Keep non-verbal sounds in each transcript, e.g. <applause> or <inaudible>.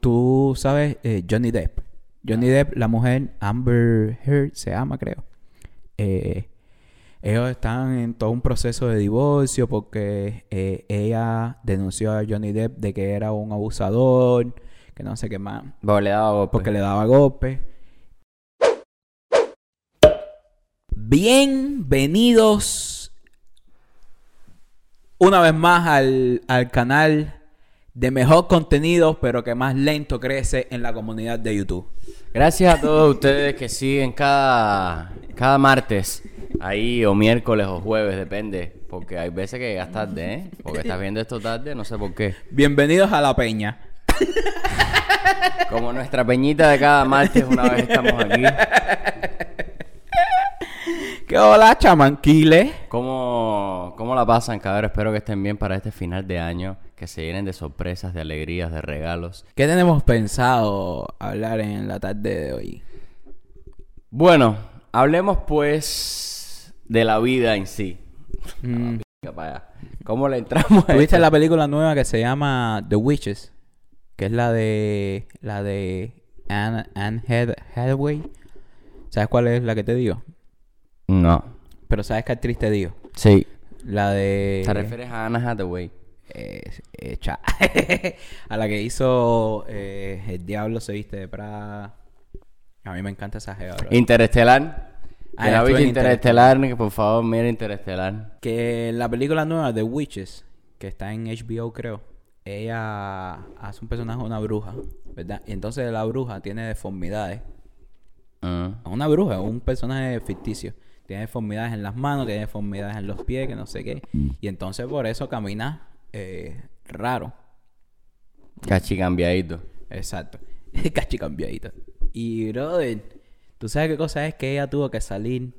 Tú sabes, eh, Johnny Depp. Johnny Depp, la mujer Amber Heard, se llama, creo. Eh, ellos están en todo un proceso de divorcio porque eh, ella denunció a Johnny Depp de que era un abusador, que no sé qué más, Porque le daba golpe. porque le daba golpes. Bienvenidos una vez más al, al canal de mejor contenido, pero que más lento crece en la comunidad de YouTube. Gracias a todos ustedes que siguen cada, cada martes. Ahí, o miércoles o jueves, depende. Porque hay veces que llegas tarde, ¿eh? Porque estás viendo esto tarde, no sé por qué. Bienvenidos a la peña. Como nuestra peñita de cada martes, una vez estamos aquí. ¿Qué hola, chamanquiles? ¿Cómo, ¿Cómo la pasan, cabrón? Espero que estén bien para este final de año. Que se llenen de sorpresas, de alegrías, de regalos. ¿Qué tenemos pensado hablar en la tarde de hoy? Bueno, hablemos pues de la vida en sí. Mm, allá. ¿Cómo le entramos a ¿Tuviste la película nueva que se llama The Witches? Que es la de la de Anne, Anne Hath- Hathaway. ¿Sabes cuál es la que te digo? No. Pero ¿sabes qué actriz te digo? Sí. La de... ¿Te refieres a Anna Hathaway? eh, eh, cha- <laughs> a la que hizo eh, El Diablo se viste de Prada. A mí me encanta esa jeva, bro. Interestelar. Ah, visto en Interestelar, que por favor mire Interestelar. Que la película nueva The Witches, que está en HBO creo, ella hace un personaje, una bruja, ¿verdad? Y entonces la bruja tiene deformidades. Ah. Una bruja, es un personaje ficticio. Tiene deformidades en las manos, tiene deformidades en los pies, que no sé qué. Y entonces por eso camina eh, raro. Cachi cambiadito. Exacto. <laughs> Cachi cambiadito. Y, brother, ¿tú sabes qué cosa es? Que ella tuvo que salir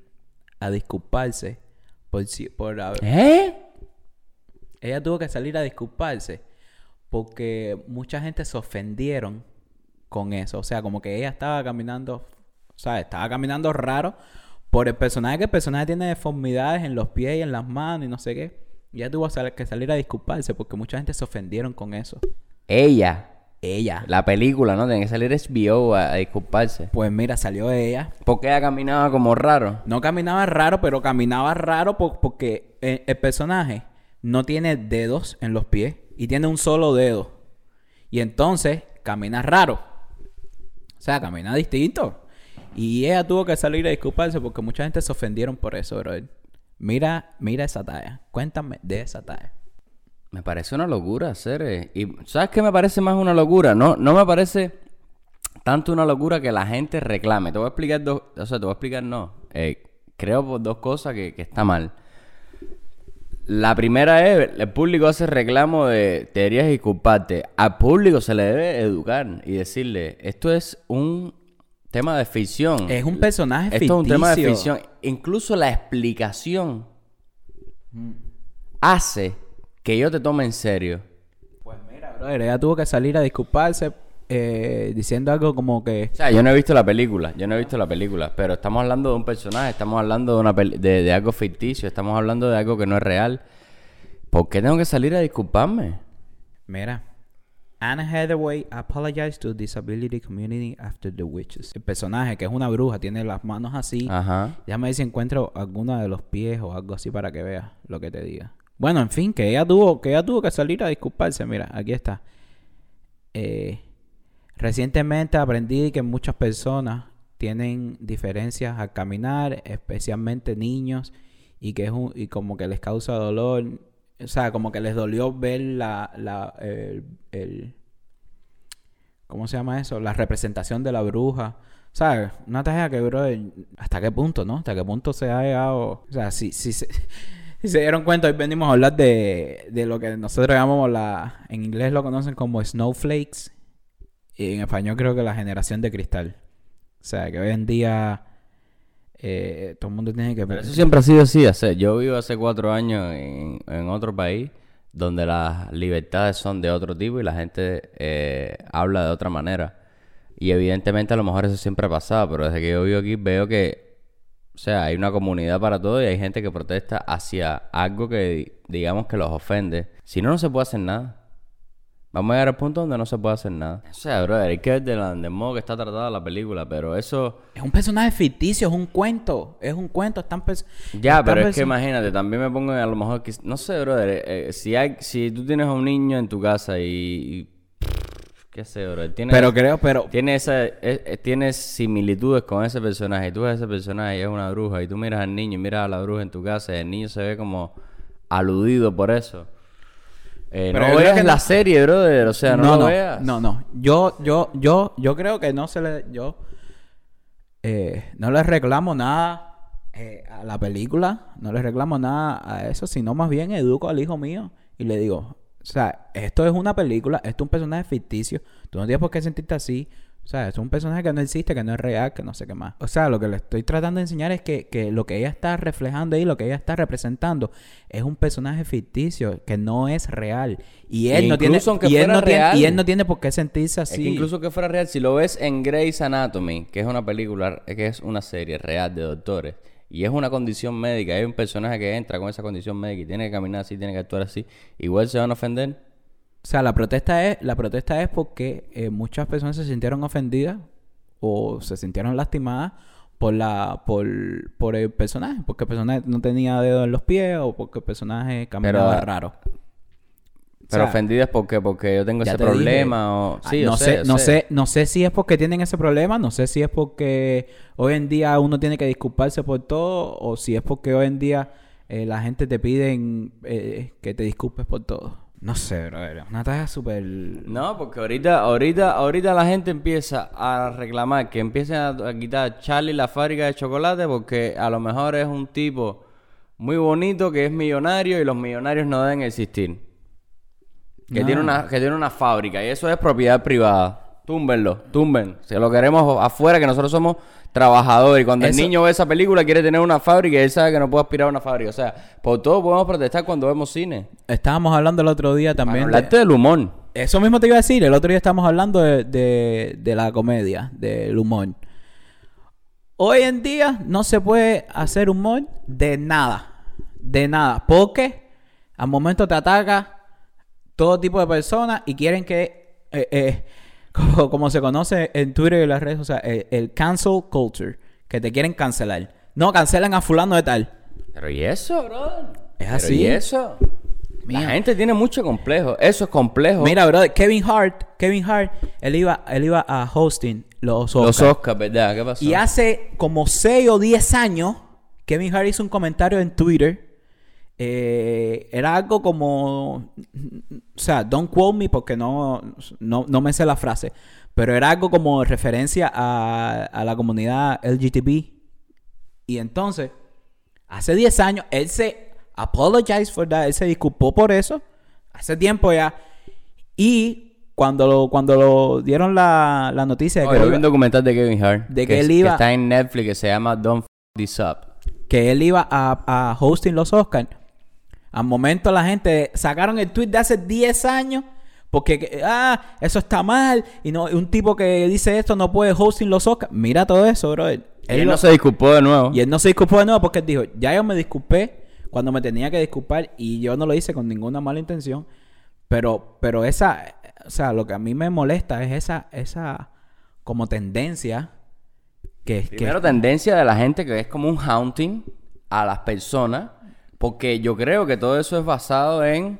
a disculparse por, si- por haber- ¿Eh? Ella tuvo que salir a disculparse porque mucha gente se ofendieron con eso. O sea, como que ella estaba caminando, o sea, estaba caminando raro por el personaje, que el personaje tiene deformidades en los pies y en las manos y no sé qué. Y ella tuvo que salir a disculparse porque mucha gente se ofendieron con eso. Ella. Ella. La película, ¿no? Tiene que salir HBO a, a disculparse. Pues mira, salió ella. Porque ella caminaba como raro. No caminaba raro, pero caminaba raro po- porque eh, el personaje no tiene dedos en los pies y tiene un solo dedo. Y entonces camina raro. O sea, camina distinto. Y ella tuvo que salir a disculparse porque mucha gente se ofendieron por eso, bro. Mira, mira esa talla. Cuéntame de esa talla. Me parece una locura hacer. eh, Y ¿sabes qué me parece más una locura? No, no me parece tanto una locura que la gente reclame. Te voy a explicar dos, o sea, te voy a explicar no. Eh, creo por dos cosas que, que está mal. La primera es, el público hace reclamo de deberías disculparte. Al público se le debe educar y decirle, esto es un tema de ficción. Es un personaje Esto es un tema de ficción. Incluso la explicación hace que yo te tome en serio. Pues mira, brother, ella tuvo que salir a disculparse eh, diciendo algo como que... O sea, yo no he visto la película, yo no he visto la película, pero estamos hablando de un personaje, estamos hablando de, una de, de algo ficticio, estamos hablando de algo que no es real. ¿Por qué tengo que salir a disculparme? Mira. Anne Hathaway apologized to disability community after the witches. El personaje, que es una bruja, tiene las manos así. Ajá. Déjame ver si encuentro alguna de los pies o algo así para que veas lo que te diga. Bueno, en fin, que ella tuvo que, ella tuvo que salir a disculparse. Mira, aquí está. Eh, recientemente aprendí que muchas personas tienen diferencias al caminar, especialmente niños, y que es un, y como que les causa dolor. O sea, como que les dolió ver la, la, el, ¿cómo se llama eso? La representación de la bruja. ¿Sabes? Una tarea que, bro, ¿hasta qué punto, no? ¿Hasta qué punto se ha llegado? O sea, si, si, se, <laughs> si se dieron cuenta, hoy venimos a hablar de, de lo que nosotros llamamos la... En inglés lo conocen como snowflakes. Y en español creo que la generación de cristal. O sea, que hoy en día eh, todo el mundo tiene que... Pero eso siempre ha sido así. hace- Yo vivo hace cuatro años en, en otro país donde las libertades son de otro tipo y la gente eh, habla de otra manera. Y evidentemente a lo mejor eso siempre ha pasado, pero desde que yo vivo aquí veo que, o sea, hay una comunidad para todo y hay gente que protesta hacia algo que digamos que los ofende. Si no, no se puede hacer nada. Vamos a llegar al punto donde no se puede hacer nada. O sea, brother, hay que ver de la- del modo que está tratada la película, pero eso... Es un personaje ficticio, es un cuento. Es un cuento. Están pers- Ya, están pero es que imagínate, también me pongo en a lo mejor que... No sé, brother, eh, eh, si, hay, si tú tienes a un niño en tu casa y... y- qué sé, brother, tiene... Pero creo, pero. Tiene, esa, eh, tiene similitudes con ese personaje. Y tú ves a ese personaje y es una bruja. Y tú miras al niño y miras a la bruja en tu casa. Y el niño se ve como aludido por eso. Eh, Pero no veas que la no- serie, brother. O sea, no, no, lo no, veas. no, no. Yo, yo, yo, yo creo que no se le, yo, eh, no le reclamo nada eh, a la película, no le reclamo nada a eso, sino más bien educo al hijo mío y le digo, o sea, esto es una película, esto es un personaje ficticio, tú no tienes por qué sentirte así. O sea, es un personaje que no existe, que no es real, que no sé qué más. O sea, lo que le estoy tratando de enseñar es que, que lo que ella está reflejando ahí, lo que ella está representando, es un personaje ficticio que no es real. Y él Y no tiene, y él no tiene, real. y él no tiene por qué sentirse Es así. que incluso que fuera real, si lo ves en Grey's Anatomy, que es una película, que es una serie real de doctores, y es una condición médica, hay un personaje que entra con esa condición médica y tiene que caminar así, tiene que actuar así, igual se van a ofender. O sea, la protesta es, la protesta es porque eh, muchas personas se sintieron ofendidas o se sintieron lastimadas por la, por, por el personaje, porque el personaje no tenía dedos en los pies o porque el personaje caminaba Pero- raro. Pero O sea, ofendidas porque porque yo tengo ese te dije. problema o Ah, sí, no sé, no sé. sé, no sé si es porque tienen ese problema, no sé si es porque hoy en día uno tiene que disculparse por todo o si es porque hoy en día eh, la gente te piden eh, que te disculpes por todo. No sé, bro, es una tarea súper... No, porque ahorita, ahorita, ahorita la gente empieza a reclamar que empiecen a, a quitar Charlie la fábrica de chocolate porque a lo mejor es un tipo muy bonito que es millonario y los millonarios no deben existir. Que, No. tiene una, que tiene una fábrica y eso es propiedad privada. Túmbenlo, tumben. Si lo queremos afuera, que nosotros somos trabajadores. Y cuando Eso- el niño ve esa película, quiere tener una fábrica y él sabe que no puede aspirar a una fábrica. O sea, por todo podemos protestar cuando vemos cine. Estábamos hablando el otro día también... de- hablarte del humor. Eso mismo te iba a decir. El otro día estábamos hablando de, de, de la comedia, del humor. Hoy en día no se puede hacer humor de nada. De nada. Porque al momento te ataca todo tipo de personas y quieren que, eh, eh, como, como se conoce en Twitter y en las redes sociales, el, el cancel culture. Que te quieren cancelar. No, cancelan a fulano de tal. Pero ¿y eso, brother? Es Pero así. ¿Y eso? Mía. La gente tiene mucho complejo. Eso es complejo. Mira, bro, Kevin Hart, Kevin Hart, él iba, él iba a hosting los Oscars. Los Oscars, ¿verdad? ¿Qué pasó? Y hace como 6 o 10 años, Kevin Hart hizo un comentario en Twitter. Eh, era algo como. O sea, don't quote me porque no, no, no me sé la frase. Pero era algo como referencia a, a la comunidad LGTB. Y entonces, hace 10 años, él se apologized for that. Él se disculpó por eso. Hace tiempo ya. Y cuando lo, cuando lo dieron la, la noticia de Oh, que yo él vi iba- un documental de Kevin Hart. De que es- él iba- está en Netflix que se llama Don't F This Up. que él iba a, a hosting los Oscars, al momento la gente sacaron el tweet de hace 10 años porque que- ah, eso está mal y no un tipo que dice esto no puede hosting los Oscars. Mira todo eso, bro. Él, Y él lo- no se disculpó de nuevo. y él no se disculpó de nuevo porque él dijo, ya yo me disculpé cuando me tenía que disculpar y yo no lo hice con ninguna mala intención. Pero, pero esa, o sea, lo que a mí me molesta es esa, esa como tendencia que, que Primero, tendencia de la gente que es como un haunting a las personas. Porque yo creo que todo eso es basado en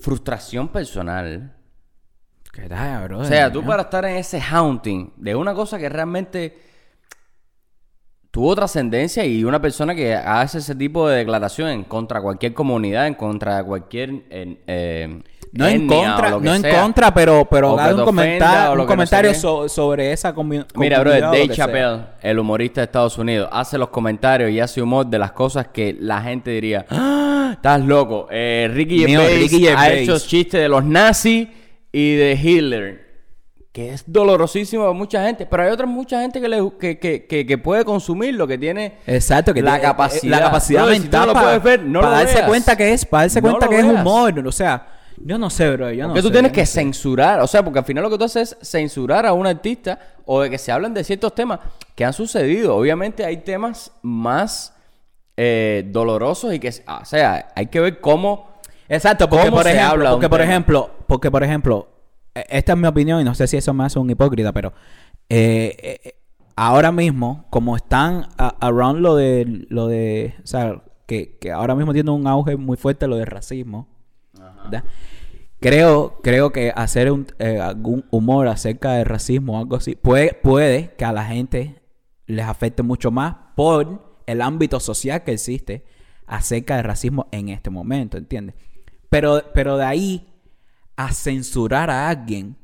frustración personal. que da, bro, O sea, tú para estar en ese haunting de una cosa que realmente tuvo trascendencia y una persona que hace ese tipo de declaración en contra de cualquier comunidad, en contra de cualquier eh, No en contra, no en contra, pero, pero te un, comentario, no so- sobre esa comu- Mira, bro, Dave sea. Chappelle, el humorista de Estados Unidos, hace los comentarios y hace humor de las cosas que la gente diría, "Ah, estás loco. Eh, Ricky Mío, Gervais Ricky ha hecho chistes de los nazis y de Hitler. Que es dolorosísimo para mucha gente, pero hay otra mucha gente que, le, que, que, que, que puede consumirlo, que tiene Exacto, que la tiene- capacidad. la capacidad Brother, si mental no lo para, ver, no para darse veas. cuenta que es, para darse cuenta que es humor, o sea, yo no sé, bro, yo no Porque tú sé, tienes que no sé. censurar, o sea, porque al final lo que tú haces es censurar a un artista o de que se hablan de ciertos temas que han sucedido. Obviamente hay temas más eh, dolorosos y que, o sea, hay que ver cómo Exacto, porque ¿Cómo por se ejemplo, habla de porque por tema? ejemplo, porque por ejemplo, esta es mi opinión y no sé si eso me hace un hipócrita, pero eh, eh, ahora mismo, como están a- around lo de lo de, o sea, que, que ahora mismo tiene un auge muy fuerte lo del racismo, Creo, creo que hacer eh, algún humor acerca del racismo o algo así puede, puede que a la gente les afecte mucho más por el ámbito social que existe acerca del racismo en este momento, ¿entiendes? Pero, pero de ahí a censurar a alguien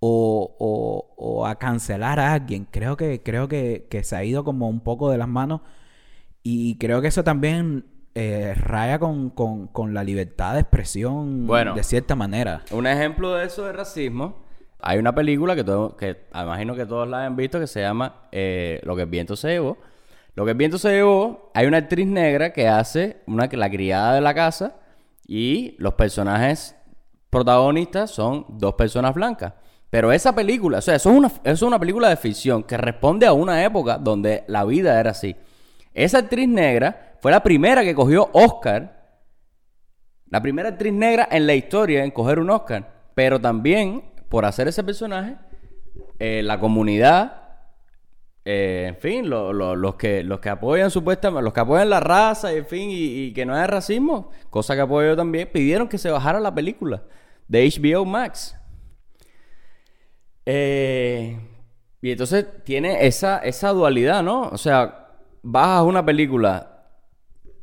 o, o- o a cancelar a alguien, creo que, creo que, que se ha ido como un poco de las manos y creo que eso también eh, raya con, con- con la libertad de expresión Bueno. de cierta manera. Un ejemplo de eso de racismo. Hay una película que, todo, que imagino que todos la han visto que se llama eh, Lo que el viento se llevó. Lo que el viento se llevó, hay una actriz negra que hace una, la criada de la casa y los personajes protagonistas son dos personas blancas. Pero esa película, o sea, eso es, una, eso es una película de ficción que responde a una época donde la vida era así. Esa actriz negra fue la primera que cogió Oscar la primera actriz negra en la historia en coger un Oscar. Pero también, por hacer ese personaje, eh, la comunidad, eh, en fin, lo- lo- los, que, los que apoyan supuestamente, los que apoyan la raza, en fin, y, que no haya racismo, cosa que apoyo yo también, pidieron que se bajara la película de HBO Max. Eh, y entonces tiene esa, esa dualidad, ¿no? O sea, bajas una película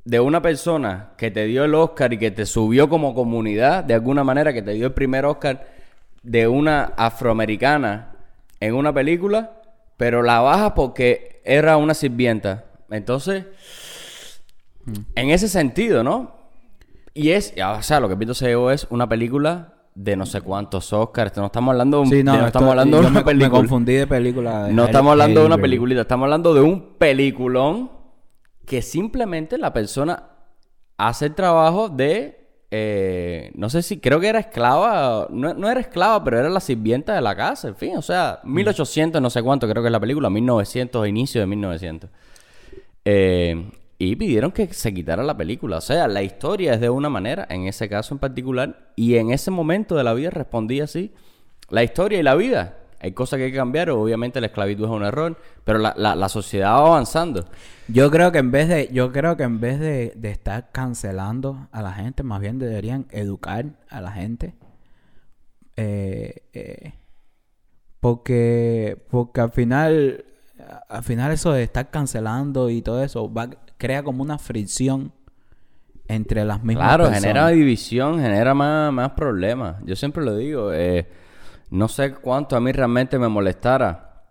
de una persona que te dio el Oscar y que te subió como comunidad, de alguna manera, que te dio el primer Oscar de una afroamericana en una película, pero la bajas porque era una sirvienta. Entonces, en ese sentido, ¿no? Y es, o sea, lo que Pito se llevó es una película de no sé cuántos Oscars. No estamos hablando de, un- Sí, no, de- no esto- estamos hablando de una me, película. me confundí de película. de No estamos hablando de una Berry. peliculita, estamos hablando de un peliculón que simplemente la persona hace el trabajo de. eh, no sé si, creo que era esclava, no, no era esclava, pero era la sirvienta de la casa, en fin, o sea, 1800, no sé cuánto, creo que es la película, 1900, inicio de 1900. Eh, y pidieron que se quitara la película. O sea, la historia es de una manera, en ese caso en particular, y en ese momento de la vida respondí así. La historia y la vida. Hay cosas que hay que cambiar, obviamente la esclavitud es un error, pero la, la- la sociedad va avanzando. Yo creo que en vez de, yo creo que en vez de, de estar cancelando a la gente, más bien deberían educar a la gente. Eh, eh, porque, porque al final, al final eso de estar cancelando y todo eso va, crea como una fricción entre las mismas Claro, personas. genera división, genera más, más problemas. Yo siempre lo digo, eh, no sé cuánto a mí realmente me molestara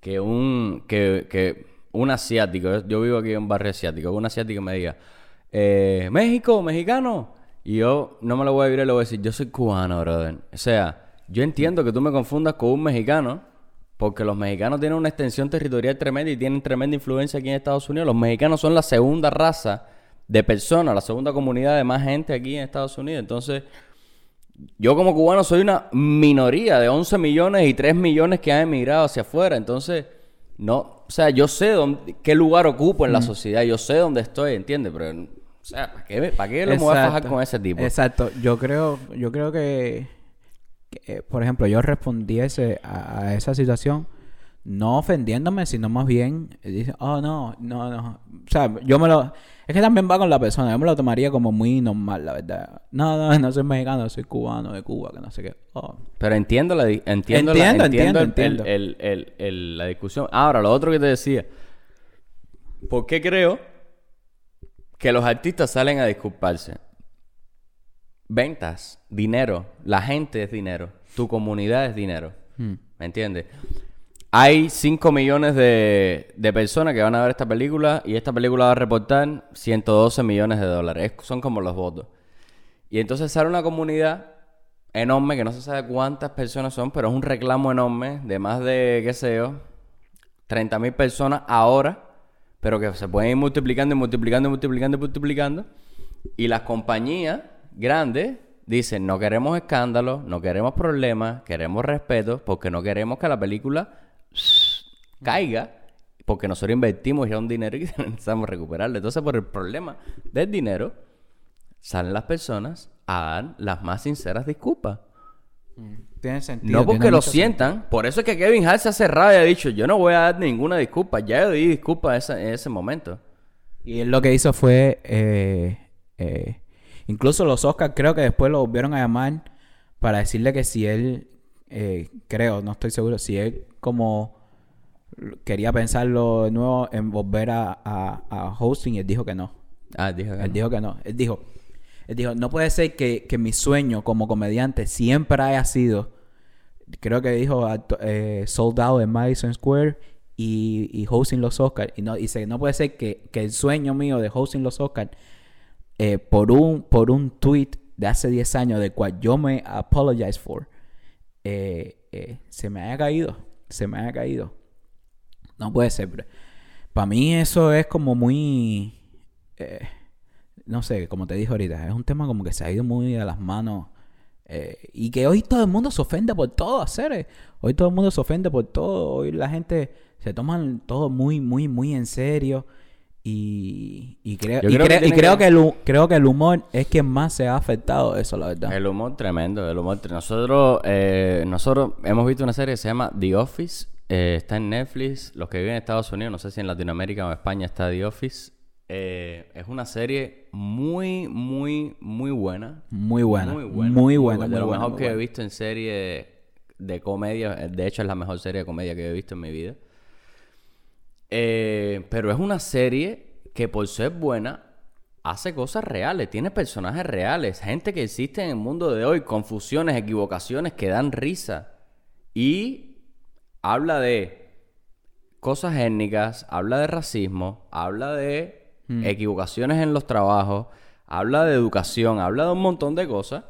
que un, que, que un asiático, yo- vivo aquí en un barrio asiático, un asiático me diga, eh, México, mexicano, y yo no me lo voy a vivir y le voy a decir, yo soy cubano, brother. O sea, yo entiendo que tú me confundas con un mexicano, porque los mexicanos tienen una extensión territorial tremenda y tienen tremenda influencia aquí en Estados Unidos. Los mexicanos son la segunda raza de personas, la segunda comunidad de más gente aquí en Estados Unidos. Entonces, yo como cubano soy una minoría de 11 millones y 3 millones que han emigrado hacia afuera. Entonces, no, o sea, yo sé dónde, qué lugar ocupo en la sociedad, yo sé dónde estoy, ¿entiendes? Pero, o sea, ¿para qué, para qué lo me voy a fajar con ese tipo? Exacto. Yo creo, yo creo que, que, por ejemplo, yo respondiese a, a esa situación no ofendiéndome, sino más bien dice, oh no, no, no. O sea, yo me lo, es que también va con la persona. Yo me lo tomaría como muy normal, la verdad. No, no, no soy mexicano, soy cubano de Cuba, que no sé qué. Oh. Pero entiendo la, di- entiendo, la- Entiendo, entiendo, entiendo, el- entiendo. el- el- el- la discusión. Ahora, lo otro que te decía. ¿Por qué creo que los artistas salen a disculparse? Ventas, dinero, la gente es dinero, tu comunidad es dinero. Hmm. ¿Me entiendes? Hay 5 millones de, de personas que van a ver esta película y esta película va a reportar 112 millones de dólares. Es- son como los votos. Y entonces sale una comunidad enorme que no se sabe cuántas personas son, pero es un reclamo enorme de más de, qué sé yo, 30 mil personas ahora, pero que se pueden ir multiplicando y multiplicando y multiplicando y multiplicando. Y las compañías grandes dicen, no queremos escándalos, no queremos problemas, queremos respeto, porque no queremos que la película caiga, porque nosotros invertimos ya un dinero y <laughs> necesitamos recuperarlo. Entonces, por el problema del dinero, salen las personas a dar las más sinceras disculpas. Tiene sentido. No porque lo sientan. Por eso es que Kevin Hart se ha cerrado y ha dicho, yo no voy a dar ninguna disculpa. Ya yo di disculpas en ese, en ese momento. Y él lo que hizo fue. eh, eh, incluso los Oscars, creo que después lo volvieron a llamar para decirle que si él. eh, creo, no estoy seguro. Si él, como. Quería pensarlo de nuevo en volver a, a- a hosting, y él dijo que no. Ah, dijo que Él no. dijo que no. Él dijo, él dijo, no puede ser que, que mi sueño como comediante siempre haya sido, creo que dijo, eh, sold out en Madison Square y, y hosting los Oscars. Y no, dice, no puede ser que, que el sueño mío de hosting los Oscars, eh, por un por un tweet de hace 10 años, del cual yo me apologize for, eh, eh, se me haya caído. Se me haya caído. No puede ser. Para mí eso es como muy... eh, no sé, como te dije ahorita, es un tema como que se ha ido muy a las manos. eh, y que hoy todo el mundo se ofende por todo, hacer. Hoy todo el mundo se ofende por todo. Hoy la gente se toman todo muy, muy, muy en serio. Y, y creo, y creo que creo- y tiene creo que- que el, creo que el humor es quien más se ha afectado eso, la verdad. El humor tremendo, el humor. Nosotros, eh, nosotros hemos visto una serie que se llama The Office. Eh, está en Netflix. Los que viven en Estados Unidos, no sé si en Latinoamérica o en España está The Office. Eh, es una serie muy, muy, muy buena. Muy buena. Muy buena. Muy buena. De lo buena, mejor que he visto en serie de comedia. eh, De hecho, es la mejor serie de comedia que he visto en mi vida. Eh, pero es una serie que por ser buena hace cosas reales, tiene personajes reales, gente que existe en el mundo de hoy, confusiones, equivocaciones que dan risa. Y habla de cosas étnicas, habla de racismo, habla de equivocaciones en los trabajos, habla de educación, habla de un montón de cosas.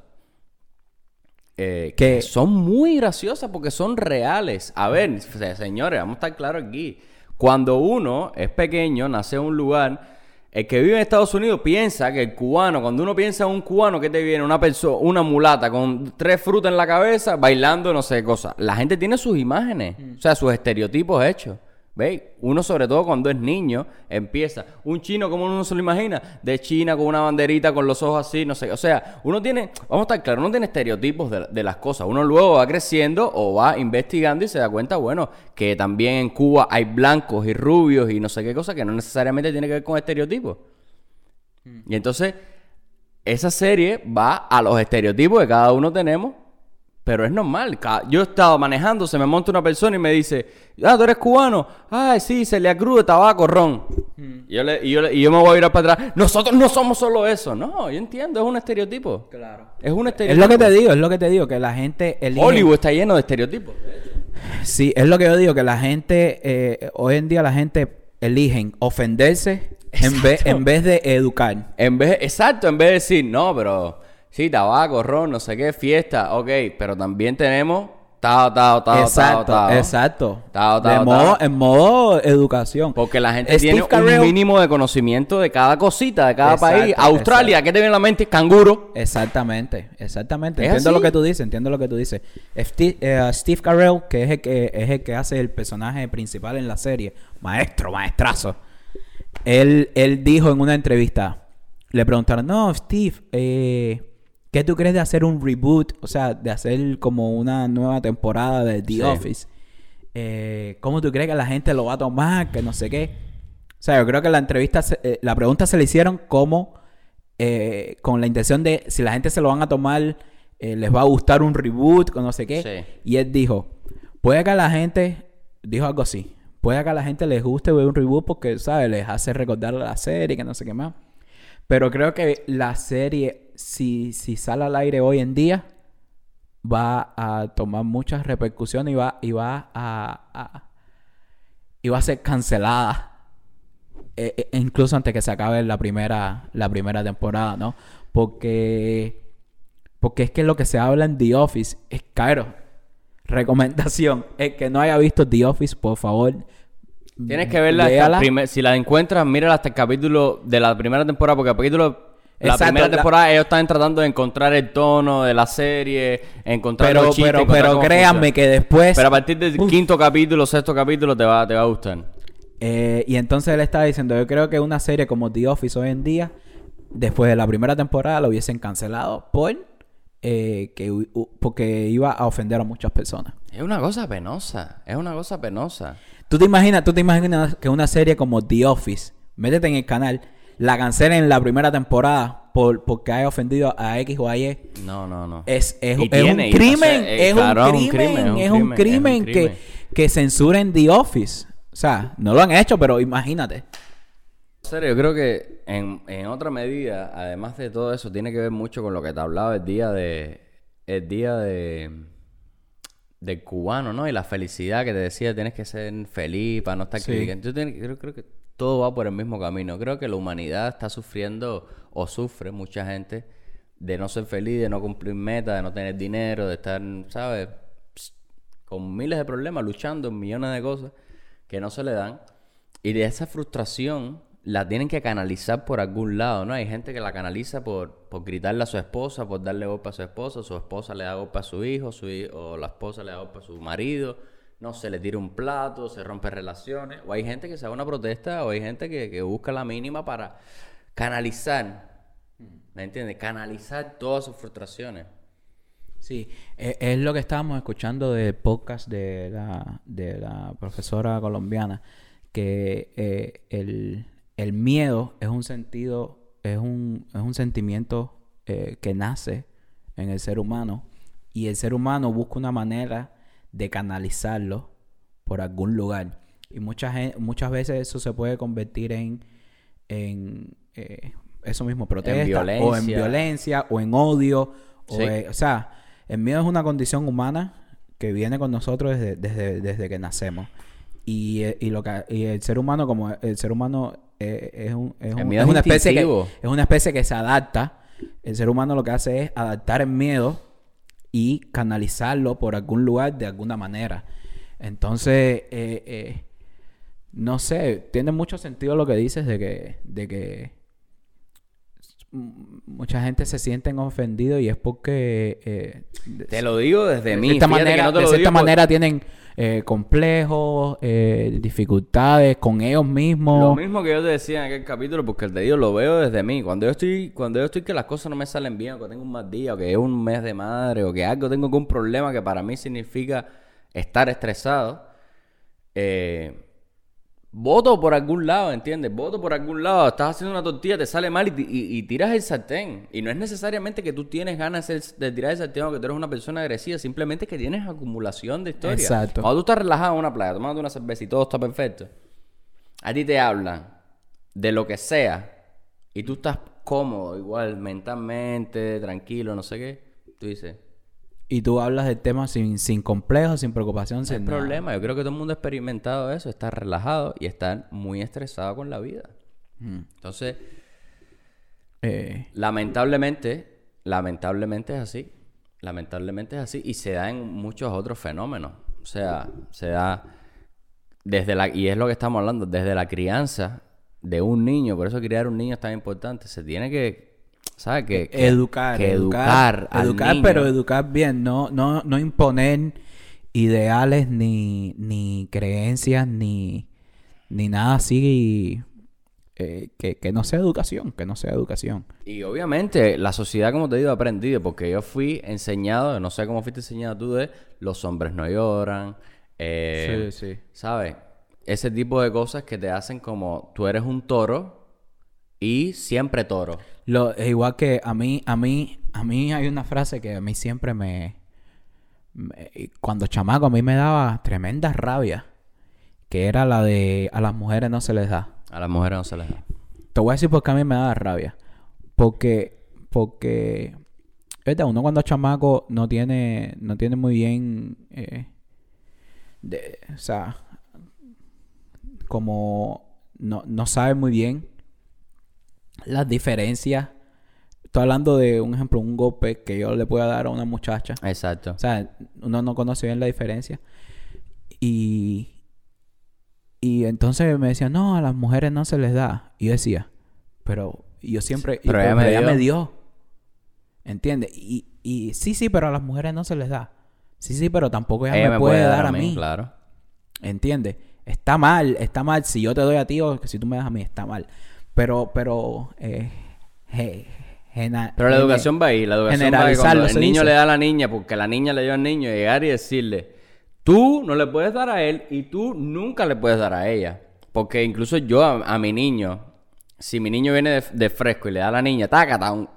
eh, que son muy graciosas porque son reales. A ver, se- señores, vamos a estar claros aquí. Cuando uno es pequeño, nace en un lugar, el que vive en Estados Unidos piensa que el cubano, cuando uno piensa en un cubano, ¿qué te viene? Una persona, una mulata con tres frutas en la cabeza, bailando no sé qué cosa. La gente tiene sus imágenes, o sea, sus estereotipos hechos. ¿Veis? Uno, sobre todo cuando es niño, empieza. Un chino, como uno se lo imagina, de China con una banderita, con los ojos así, no sé. O sea, uno tiene, vamos a estar claros, uno tiene estereotipos de, de las cosas. Uno luego va creciendo o va investigando y se da cuenta, bueno, que también en Cuba hay blancos y rubios y no sé qué cosa que no necesariamente tiene que ver con estereotipos. Y entonces, esa serie va a los estereotipos que cada uno tenemos, pero es normal. Yo he estado manejando, se me monta una persona y me dice, ah, tú eres cubano. Ay, sí, se le Cruz de tabaco, ron. Y, yo le- y yo le- y yo me voy a ir para atrás. Nosotros no somos solo eso. No, yo entiendo, es un estereotipo. Claro. Es un Es estereotipo. lo que te digo, es lo que te digo, que la gente elige... Hollywood está lleno de estereotipos. Sí, es lo que yo digo, que la gente, eh, hoy en día la gente eligen ofenderse en vez, en vez de educar. En vez, exacto, en vez de decir, no, pero sí, tabaco, ron, no sé qué, fiesta, ok, pero también tenemos tao, tao, tao, exacto, tao, tao. exacto. Tao, De tao, modo- tao. en modo educación. Porque la gente Steve tiene un mínimo de conocimiento de cada cosita, de cada Exacto, país. Australia, exacto. ¿qué te viene a la mente? Canguro. Exactamente, exactamente. ¿Es Entiendo así? lo que tú dices, entiendo lo que tú dices. Steve, eh, Steve Carell, que es el que es el que hace el personaje principal en la serie, maestro, maestrazo. Él, él dijo en una entrevista, le preguntaron, no, Steve, eh, ¿qué tú crees de hacer un reboot? O sea, de hacer como una nueva temporada de The Sí. Office. Eh, ¿Cómo tú crees que la gente lo va a tomar? Que no sé qué. O sea, yo creo que la entrevista, se- eh, la pregunta se le hicieron como eh, con la intención de si la gente se lo van a tomar, les va a gustar un reboot, o no sé qué. Sí. Y él dijo, puede que a la gente, dijo algo así, puede que a la gente les guste ver un reboot porque, ¿sabes? Les hace recordar la serie, que no sé qué más. Pero creo que la serie, si, si sale al aire hoy en día, va a tomar muchas repercusiones y va, y va a, a- y va a ser cancelada. Eh, eh, incluso antes que se acabe la primera, la primera temporada, ¿no? Porque, porque es que lo que se habla en The Office es caro. Recomendación, el que no haya visto The Office, por favor, Tienes que verla hasta el léala. primer- Si la encuentras, mírala hasta el capítulo de la primera temporada, porque el capítulo. La Exacto, primera la- temporada ellos están tratando de encontrar el tono de la serie, encontrar Pero, los chistes, pero, pero créanme funciona. que después... Pero a partir del quinto capítulo, sexto capítulo, te va, te va a gustar. Eh, y entonces él estaba diciendo, yo creo que una serie como The Office hoy en día después de la primera temporada lo hubiesen cancelado por eh, que porque iba a ofender a muchas personas. Es una cosa penosa. Es una cosa penosa. ¿Tú te imaginas, tú te imaginas que una serie como The Office, métete en el canal, la cancelen en la primera temporada por, porque haya ofendido a X o a Y? No, no, no. Es, es, es tiene, un crimen, es, claro, un crimen, es un crimen, que, crimen. que censuren The Office. O sea, no lo han hecho, pero imagínate. En serio, yo creo que en, en otra medida, además de todo eso, tiene que ver mucho con lo que te hablaba el día de. El día de. Del cubano, ¿no? Y la felicidad que te decía, tienes que ser feliz para no estar Sí. criticando. Yo creo que todo va por el mismo camino. Creo que la humanidad está sufriendo, o sufre mucha gente, de no ser feliz, de no cumplir metas, de no tener dinero, de estar, ¿sabes? Con miles de problemas, luchando en millones de cosas que no se le dan. Y de esa frustración la tienen que canalizar por algún lado, ¿no? Hay gente que la canaliza por, por gritarle a su esposa, por darle golpe a su esposa, su esposa le da golpe a su hijo, su hi- o la esposa le da golpe a su marido, no se le tira un plato, se rompe relaciones. O hay gente que se da una protesta, o hay gente que, que busca la mínima para canalizar, ¿me entiendes? Canalizar todas sus frustraciones. Sí, e- es lo que estábamos escuchando del podcast de la, de la profesora colombiana, que eh, el, el miedo es un sentido, es un, es un sentimiento eh, que nace en el ser humano y el ser humano busca una manera de canalizarlo por algún lugar. Y mucha gen- muchas veces eso se puede convertir en, en eh, eso mismo, protesta, o en violencia. o en odio, o, Sí. eh, o sea, el miedo es una condición humana que viene con nosotros desde, desde, desde que nacemos. Y, eh, y lo que, y el ser humano, como el ser humano eh, es, un- es un- es es una especie que, es una especie que se adapta. El ser humano lo que hace es adaptar el miedo y canalizarlo por algún lugar de alguna manera. Entonces, eh, eh, no sé, tiene mucho sentido lo que dices de que, de que mucha gente se sienten ofendidos y es porque eh, de- Te lo digo desde de mí. que manera, no te de lo cierta digo por- manera tienen eh, complejos, eh, dificultades con ellos mismos. Lo mismo que yo te decía en aquel capítulo, porque te digo, lo veo desde mí. Cuando yo estoy, cuando yo estoy que las cosas no me salen bien, o que tengo un mal día, o que es un mes de madre, o que algo tengo algún problema que para mí significa estar estresado, eh, voto por algún lado, ¿entiendes? Voto por algún lado. Estás haciendo una tortilla, te sale mal y, y- y tiras el sartén. Y no es necesariamente que tú tienes ganas de, tirar el sartén o que tú eres una persona agresiva, simplemente que tienes acumulación de historia. Exacto. Cuando tú estás relajado en una playa, tomando una cerveza y todo está perfecto, a ti te hablan de lo que sea y tú estás cómodo, igual, mentalmente, tranquilo, no sé qué, tú dices, Y tú hablas del tema sin, sin complejos, sin preocupación, no hay sin nada. problema. Yo creo que todo el mundo ha experimentado eso, estar relajado y estar muy estresado con la vida. Mm. Entonces, Eh, lamentablemente, lamentablemente es así. Lamentablemente es así y se da en muchos otros fenómenos. O sea, se da desde la y es lo que estamos hablando, desde la crianza de un niño, por eso criar un niño es tan importante, se tiene que ¿sabes? Que, que- educar, que educar, educar, pero educar bien, no, no, no imponer ideales ni, ni creencias ni, ni nada así eh, que, que no sea educación, que no sea educación. Y obviamente la sociedad, como te digo, ha aprendido, porque yo fui enseñado, no sé cómo fuiste enseñado tú, de los hombres no lloran, eh, Sí, sí. ¿sabes? Ese tipo de cosas que te hacen como tú eres un toro y siempre toro. Lo, es igual que a mí, a mí, a mí hay una frase que a mí siempre me, me- cuando chamaco a mí me daba tremenda rabia, que era la de a las mujeres no se les da. A las mujeres no se les da. Te voy a decir por qué a mí me da rabia. Porque, porque, verdad, uno cuando es chamaco no tiene, no tiene muy bien, eh, de, o sea, como no, no sabe muy bien las diferencias. Estoy hablando de un ejemplo, un golpe que yo le pueda dar a una muchacha. Exacto. O sea, uno no conoce bien la diferencia. Y, y entonces me decían, no, a las mujeres no se les da. Y yo decía, pero y yo siempre, y- Pero ella pero me ella dio. me dio. ¿Entiendes? Y, y sí, sí, pero a las mujeres no se les da. Sí, sí, pero tampoco ella, Ella me, puede, dar a mí. Claro. ¿Entiendes? Está mal, está mal. Si yo te doy a ti o si tú me das a mí, está mal. Pero, pero, eh, gena- Pero la educación va ahí. La educación va ahí cuando el niño dice. le da a la niña porque la niña le dio al niño llegar y decirle, tú no le puedes dar a él y tú nunca le puedes dar a ella. Porque incluso yo a, a mi niño, si mi niño viene de, de fresco y le da a la niña, tácata, <laughs> un,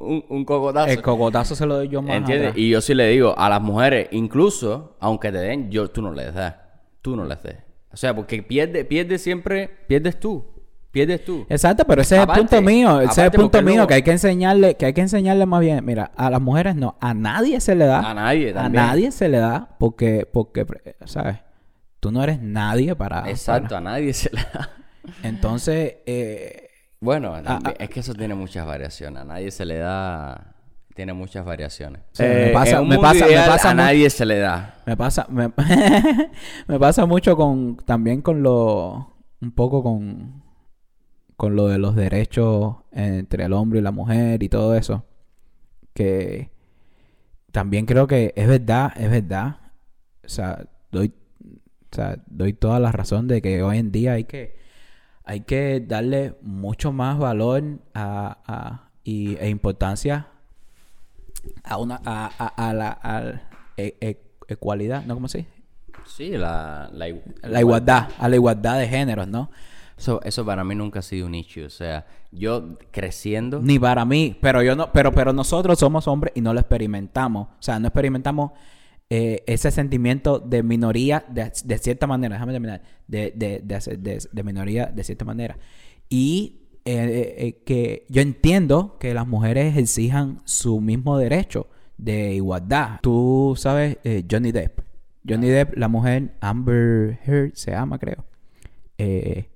un, un cocotazo. El cocotazo se lo doy yo más ¿Entiendes? atrás. Y yo sí le digo a las mujeres, incluso aunque te den, yo tú no les das. Tú no les des. O sea, porque pierde, pierde siempre, pierdes tú. Pierdes tú. Exacto, pero ese es el punto mío. Ese es el punto mío luego- que hay que enseñarle, que hay que enseñarle más bien. Mira, a las mujeres no, a nadie se le da. A nadie A también. nadie se le da porque, porque, ¿sabes? Tú no eres nadie para. Exacto, para- a nadie se le da. Entonces, <laughs> eh, Bueno, es que eso tiene muchas variaciones. A nadie se le da. Tiene muchas variaciones. Sí, me pasa- en un me mundo pasa- me ideal, pasa a nadie se le da. me pasa, me, <laughs> me pasa mucho con, también con lo, un poco con, con lo de los derechos entre el hombre y la mujer y todo eso. Que también creo que es verdad, es verdad. O sea, doy, o sea, doy toda la razón de que hoy en día hay que, hay que darle mucho más valor a, a- y, e importancia a una a, a, a la al- e- e- ecualidad, ¿no? ¿Cómo se dice? Sí, la, La igualdad, a la igualdad de géneros, ¿no? Eso, eso para mí nunca ha sido un issue. O sea, yo creciendo. Ni para mí, pero yo no, pero, pero nosotros somos hombres y no lo experimentamos. O sea, no experimentamos eh, ese sentimiento de minoría de, de cierta manera. Déjame terminar. De, de, de, de- minoría de cierta manera. Y eh, eh, eh, que yo entiendo que las mujeres exijan su mismo derecho de igualdad. Tú sabes, Johnny Depp. Johnny Depp, la mujer Amber Heard se llama, creo. Eh,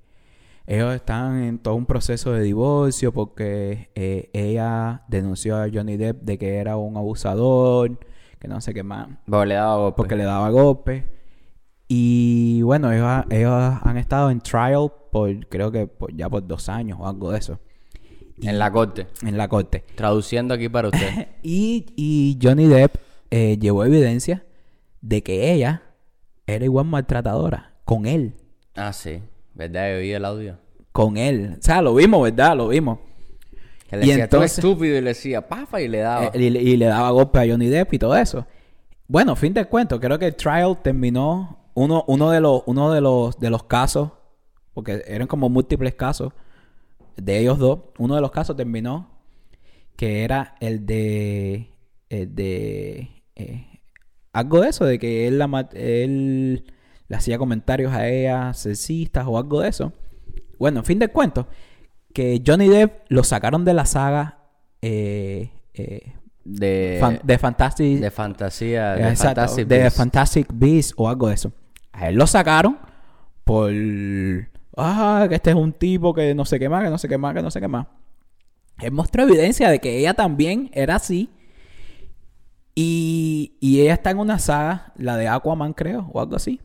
ellos están en todo un proceso de divorcio porque eh, ella denunció a Johnny Depp de que era un abusador, que no sé qué más, Porque le daba golpe. porque le daba golpes. Y bueno, ellos, ha- ellos han estado en trial por, creo que por, ya por dos años o algo de eso, En la corte. en la corte. Traduciendo aquí para usted. <laughs> Y, y Johnny Depp eh, llevó evidencia de que ella era igual maltratadora con él. ah, sí. ¿Verdad? Yo oí el audio. Con él. O sea, lo vimos, ¿verdad? Lo vimos. Que le Y decía, tú entonces- estúpido, y le decía, pafa, y le daba. Eh, y, y le daba golpe a Johnny Depp y todo eso. Bueno, fin del cuento. Creo que el trial terminó uno, uno de los uno de los de los casos, porque eran como múltiples casos de ellos dos. Uno de los casos terminó que era el de el de eh, algo de eso, de que él la él le hacía comentarios a ella sexistas o algo de eso. Bueno, fin del cuento, que Johnny Depp lo sacaron de la saga eh, eh, de, fan- de Fantastic de fantasía. De Exacto, Fantastic de Beasts. Fantastic Beasts o algo de eso. A él lo sacaron por ah, que este es un tipo que no sé qué más, que no sé qué más, que no sé qué más. Él mostró evidencia de que ella también era así. Y, y ella está en una saga, la de Aquaman, creo, o algo así.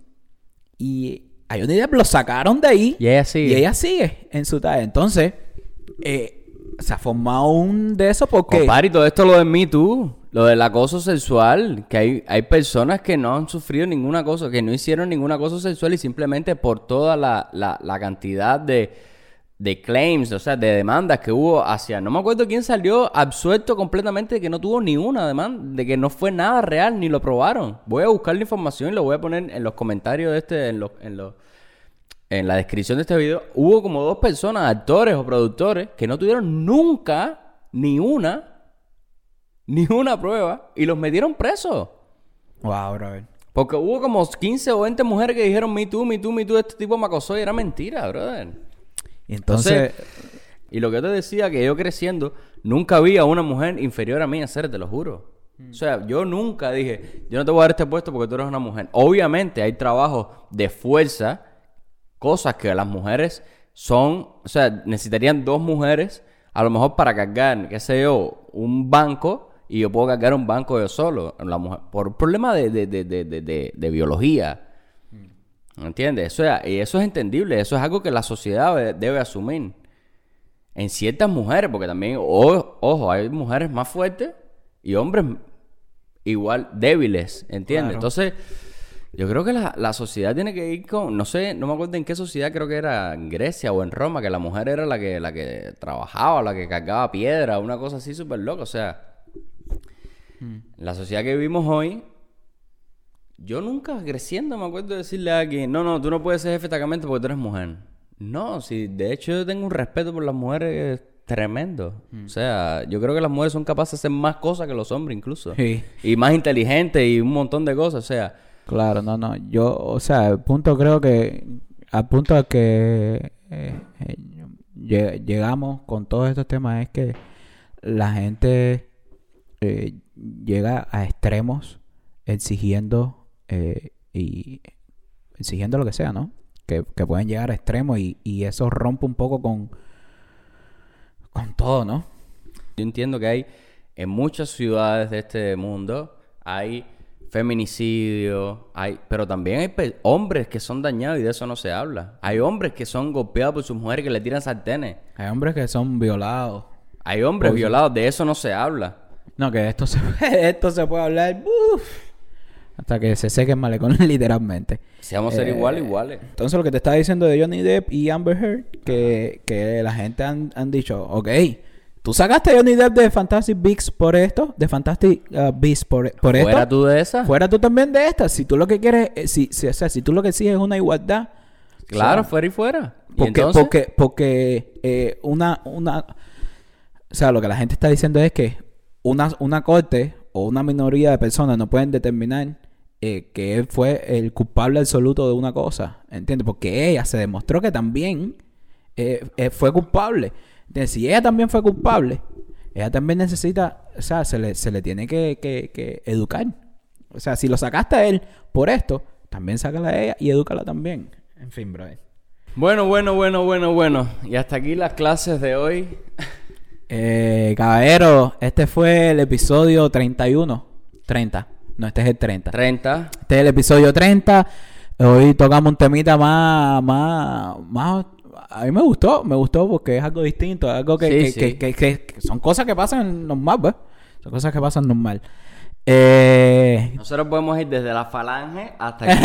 Y a Johnny Depp lo sacaron de ahí. Y ella sigue. Y ella sigue en su tarea. Entonces, eh, se ha formado un de eso porque. Compadre, y todo esto lo de mí tú, lo del acoso sexual, que hay, hay personas que no han sufrido ninguna cosa, que no hicieron ningún acoso sexual y simplemente por toda la, la, la cantidad de, de claims, o sea, de demandas que hubo hacia, no me acuerdo quién salió absuelto completamente de que no tuvo ni una demanda, de que no fue nada real, ni lo probaron. Voy a buscar la información y lo voy a poner en los comentarios de este, en los, en los, en la descripción de este video, hubo como dos personas, actores o productores, que no tuvieron nunca ni una, ni una prueba y los metieron presos. Wow, brother. Porque hubo como 15 o 20 mujeres que dijeron, me tú, me tú, me tú, este tipo me acosó y era mentira, brother. Y entonces, y lo que te decía, que yo creciendo, nunca vi a una mujer inferior a mí hacer, te lo juro. O sea, yo nunca dije, yo no te voy a dar este puesto porque tú eres una mujer. Obviamente hay trabajos de fuerza, cosas que las mujeres son, o sea, necesitarían dos mujeres, a lo mejor para cargar, qué sé yo, un banco, y yo puedo cargar un banco yo solo, la mujer, por un problema de, de, de, de, de, de- de biología. ¿Entiendes? Eso es, y eso es entendible, eso es algo que la sociedad debe, asumir. En ciertas mujeres, porque también, o- ojo, hay mujeres más fuertes y hombres igual débiles, ¿entiendes? Claro. Entonces, Yo creo que la, la sociedad tiene que ir con, no sé, no me acuerdo en qué sociedad, creo que era en Grecia o en Roma, que la mujer era la que, la que trabajaba, la que cargaba piedra, una cosa así súper loca. O sea, la sociedad que vivimos hoy, yo nunca creciendo me acuerdo de decirle a alguien, no, no, tú no puedes ser jefe destacamento porque tú eres mujer. No, sí, de hecho yo tengo un respeto por las mujeres tremendo. O sea, yo creo que las mujeres son capaces de hacer más cosas que los hombres incluso. Sí. Y más inteligentes y un montón de cosas. O sea, Claro, no, no. Yo, o sea, el punto creo que, al punto al que eh, eh, lle- llegamos con todos estos temas es que la gente eh, llega a extremos exigiendo eh, y exigiendo lo que sea, ¿no? Que, que pueden llegar a extremos y, y eso rompe un poco con, con todo, ¿no? Yo entiendo que hay en muchas ciudades de este mundo hay feminicidio, hay, pero también hay hombres que son dañados y de eso no se habla. Hay hombres que son golpeados por sus mujeres que le tiran sartenes. Hay hombres que son violados. Hay hombres violados, de eso no se habla. No, que esto se, <laughs> esto se puede hablar uf, hasta que se seque el malecón, <laughs> literalmente. Si vamos a ser Eh, iguales, iguales. Entonces, lo que te estaba diciendo de Johnny Depp y Amber Heard, que, que la gente han, han dicho, ok, tú sacaste a Johnny Depp de Fantastic Beasts por esto, de Fantastic uh, Beasts por, por esto. ¿Fuera tú de esa? Fuera tú también de esta. Si tú lo que quieres, eh, si, si, o sea, si tú lo que exiges es una igualdad. Claro, o sea, fuera y fuera. ¿Y porque, entonces? porque, porque eh, una, una, o sea, lo que la gente está diciendo es que una, una corte o una minoría de personas no pueden determinar eh, que él fue el culpable absoluto de una cosa, ¿entiendes? Porque ella se demostró que también eh, eh, fue culpable. Entonces, si ella también fue culpable, ella también necesita, o sea, se le, se le tiene que, que- que educar. O sea, si lo sacaste a él por esto, también sácala a ella y edúcala también. En fin, brother. Bueno, bueno, bueno, bueno, bueno. Y hasta aquí las clases de hoy. Eh, caballero, este fue el episodio 31. 30. No, este es el 30. 30. Este es el episodio 30. Hoy tocamos un temita más, más, más... A mí me gustó, me gustó porque es algo distinto, algo que, Sí, que, sí. que- son cosas que pasan normal, ¿ves? Son cosas que pasan normal. Eh, Nosotros podemos ir desde la falange hasta aquí.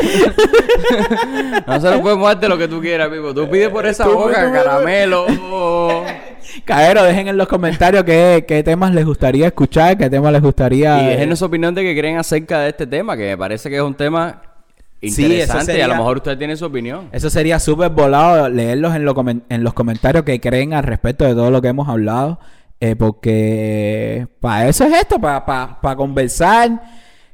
<laughs> Nosotros podemos darte lo que tú quieras, amigo. Tú pides por esa Tú- boca, caramelo. <laughs> <laughs> caballero, dejen en los comentarios qué, qué temas les gustaría escuchar, qué temas les gustaría... Y eh, dejen su opinión de qué creen acerca de este tema, que me parece que es un tema Sí, interesante y a lo mejor usted tiene su opinión. Eso sería súper volado leerlos en, lo comen- en los comentarios que creen al respecto de todo lo que hemos hablado. eh, porque para eso es esto, para conversar.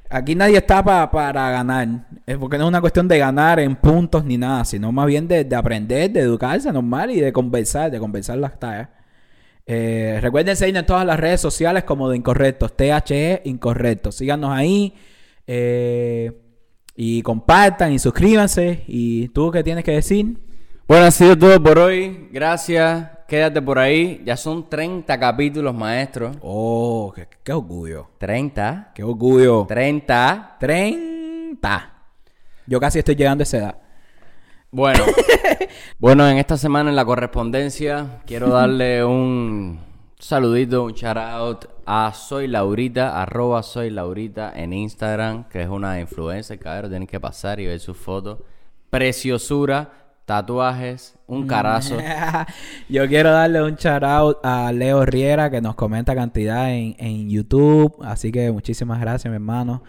Aquí nadie está pa- para ganar. Es porque no es una cuestión de ganar en puntos ni nada, sino más bien de, de aprender, de educarse normal y de conversar, de conversar las tallas. Eh, recuerden seguirnos en todas las redes sociales como de Incorrectos, THE Incorrectos. Síganos ahí. eh, y compartan y suscríbanse. ¿Y tú qué tienes que decir? Bueno, ha sido todo por hoy. Gracias. Quédate por ahí. Ya son 30 capítulos, maestro. Oh, qué, qué orgullo. 30. Qué orgullo. 30. 30. Yo casi estoy llegando a esa edad. Bueno, <laughs> bueno, en esta semana en la correspondencia quiero darle un saludito, un shout out a Soy Laurita, arroba Soy Laurita en Instagram, que es una influencer, cabrón, tienen que pasar y ver sus fotos. Preciosura, tatuajes, un carazo. <laughs> Yo quiero darle un shout out a Leo Riera que nos comenta cantidad en, en YouTube. Así que muchísimas gracias, mi hermano.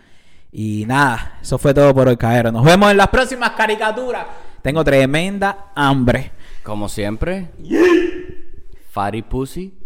Y nada, eso fue todo por hoy, caero. Nos vemos en las próximas caricaturas. Tengo tremenda hambre. Como siempre, <laughs> Fatty Pussy